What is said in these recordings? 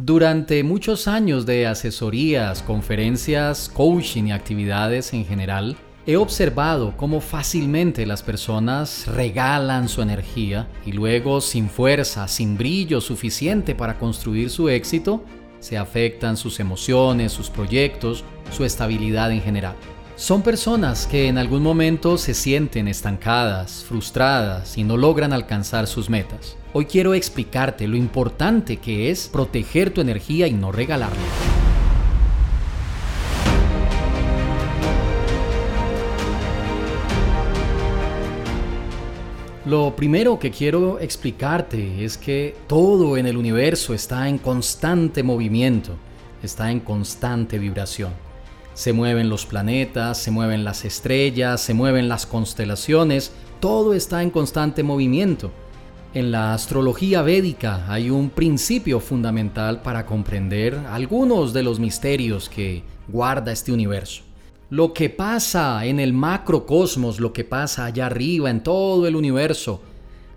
Durante muchos años de asesorías, conferencias, coaching y actividades en general, he observado cómo fácilmente las personas regalan su energía y luego sin fuerza, sin brillo suficiente para construir su éxito, se afectan sus emociones, sus proyectos, su estabilidad en general. Son personas que en algún momento se sienten estancadas, frustradas y no logran alcanzar sus metas. Hoy quiero explicarte lo importante que es proteger tu energía y no regalarla. Lo primero que quiero explicarte es que todo en el universo está en constante movimiento, está en constante vibración. Se mueven los planetas, se mueven las estrellas, se mueven las constelaciones, todo está en constante movimiento. En la astrología védica hay un principio fundamental para comprender algunos de los misterios que guarda este universo. Lo que pasa en el macrocosmos, lo que pasa allá arriba en todo el universo,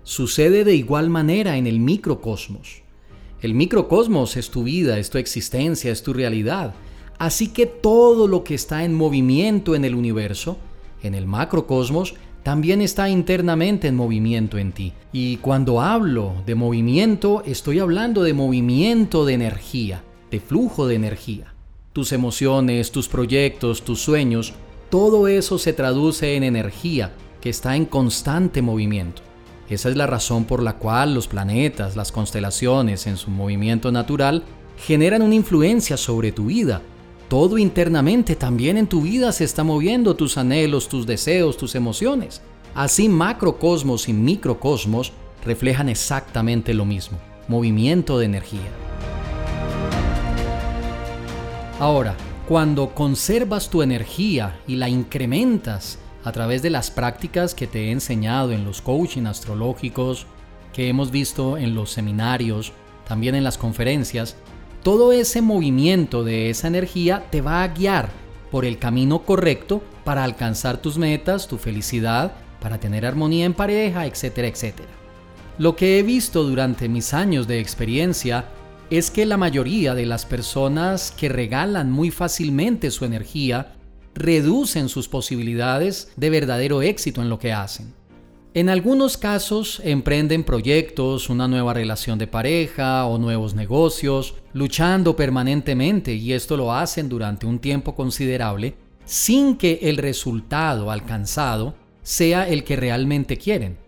sucede de igual manera en el microcosmos. El microcosmos es tu vida, es tu existencia, es tu realidad. Así que todo lo que está en movimiento en el universo, en el macrocosmos, también está internamente en movimiento en ti. Y cuando hablo de movimiento, estoy hablando de movimiento de energía, de flujo de energía. Tus emociones, tus proyectos, tus sueños, todo eso se traduce en energía que está en constante movimiento. Esa es la razón por la cual los planetas, las constelaciones en su movimiento natural generan una influencia sobre tu vida todo internamente también en tu vida se está moviendo tus anhelos, tus deseos, tus emociones. Así macrocosmos y microcosmos reflejan exactamente lo mismo, movimiento de energía. Ahora, cuando conservas tu energía y la incrementas a través de las prácticas que te he enseñado en los coaching astrológicos, que hemos visto en los seminarios, también en las conferencias, todo ese movimiento de esa energía te va a guiar por el camino correcto para alcanzar tus metas, tu felicidad, para tener armonía en pareja, etcétera, etcétera. Lo que he visto durante mis años de experiencia es que la mayoría de las personas que regalan muy fácilmente su energía reducen sus posibilidades de verdadero éxito en lo que hacen. En algunos casos emprenden proyectos, una nueva relación de pareja o nuevos negocios, luchando permanentemente y esto lo hacen durante un tiempo considerable sin que el resultado alcanzado sea el que realmente quieren.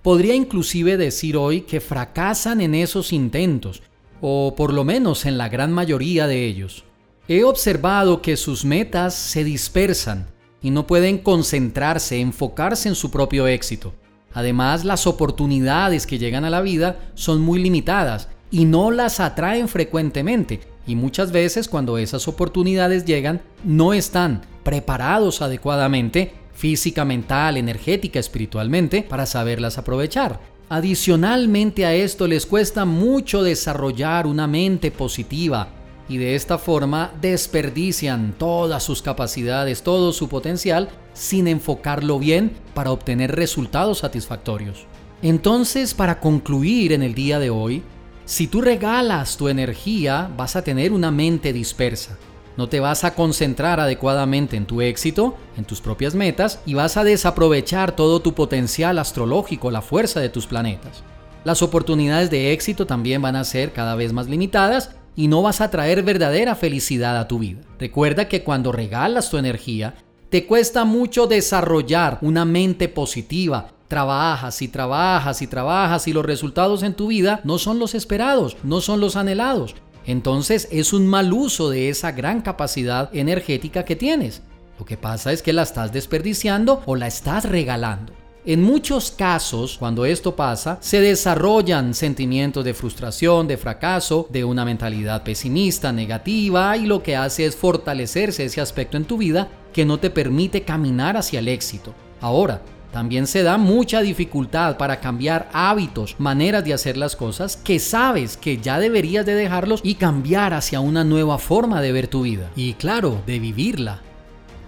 Podría inclusive decir hoy que fracasan en esos intentos, o por lo menos en la gran mayoría de ellos. He observado que sus metas se dispersan y no pueden concentrarse, enfocarse en su propio éxito. Además, las oportunidades que llegan a la vida son muy limitadas y no las atraen frecuentemente. Y muchas veces cuando esas oportunidades llegan, no están preparados adecuadamente, física, mental, energética, espiritualmente, para saberlas aprovechar. Adicionalmente a esto les cuesta mucho desarrollar una mente positiva, y de esta forma desperdician todas sus capacidades, todo su potencial, sin enfocarlo bien para obtener resultados satisfactorios. Entonces, para concluir en el día de hoy, si tú regalas tu energía, vas a tener una mente dispersa. No te vas a concentrar adecuadamente en tu éxito, en tus propias metas, y vas a desaprovechar todo tu potencial astrológico, la fuerza de tus planetas. Las oportunidades de éxito también van a ser cada vez más limitadas y no vas a traer verdadera felicidad a tu vida. Recuerda que cuando regalas tu energía, te cuesta mucho desarrollar una mente positiva. Trabajas y trabajas y trabajas y los resultados en tu vida no son los esperados, no son los anhelados. Entonces es un mal uso de esa gran capacidad energética que tienes. Lo que pasa es que la estás desperdiciando o la estás regalando. En muchos casos, cuando esto pasa, se desarrollan sentimientos de frustración, de fracaso, de una mentalidad pesimista, negativa, y lo que hace es fortalecerse ese aspecto en tu vida que no te permite caminar hacia el éxito. Ahora, también se da mucha dificultad para cambiar hábitos, maneras de hacer las cosas que sabes que ya deberías de dejarlos y cambiar hacia una nueva forma de ver tu vida. Y claro, de vivirla.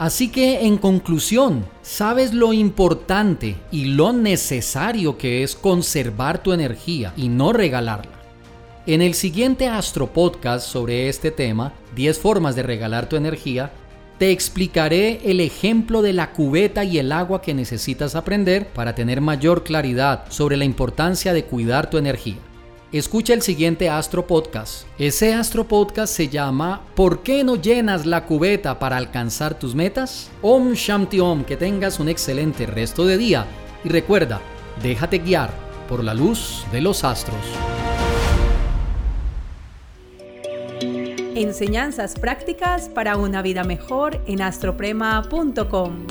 Así que en conclusión, sabes lo importante y lo necesario que es conservar tu energía y no regalarla. En el siguiente Astro Podcast sobre este tema, 10 formas de regalar tu energía, te explicaré el ejemplo de la cubeta y el agua que necesitas aprender para tener mayor claridad sobre la importancia de cuidar tu energía. Escucha el siguiente Astro Podcast. Ese Astro Podcast se llama ¿Por qué no llenas la cubeta para alcanzar tus metas? Om Shanti Om, que tengas un excelente resto de día y recuerda, déjate guiar por la luz de los astros. Enseñanzas prácticas para una vida mejor en astroprema.com.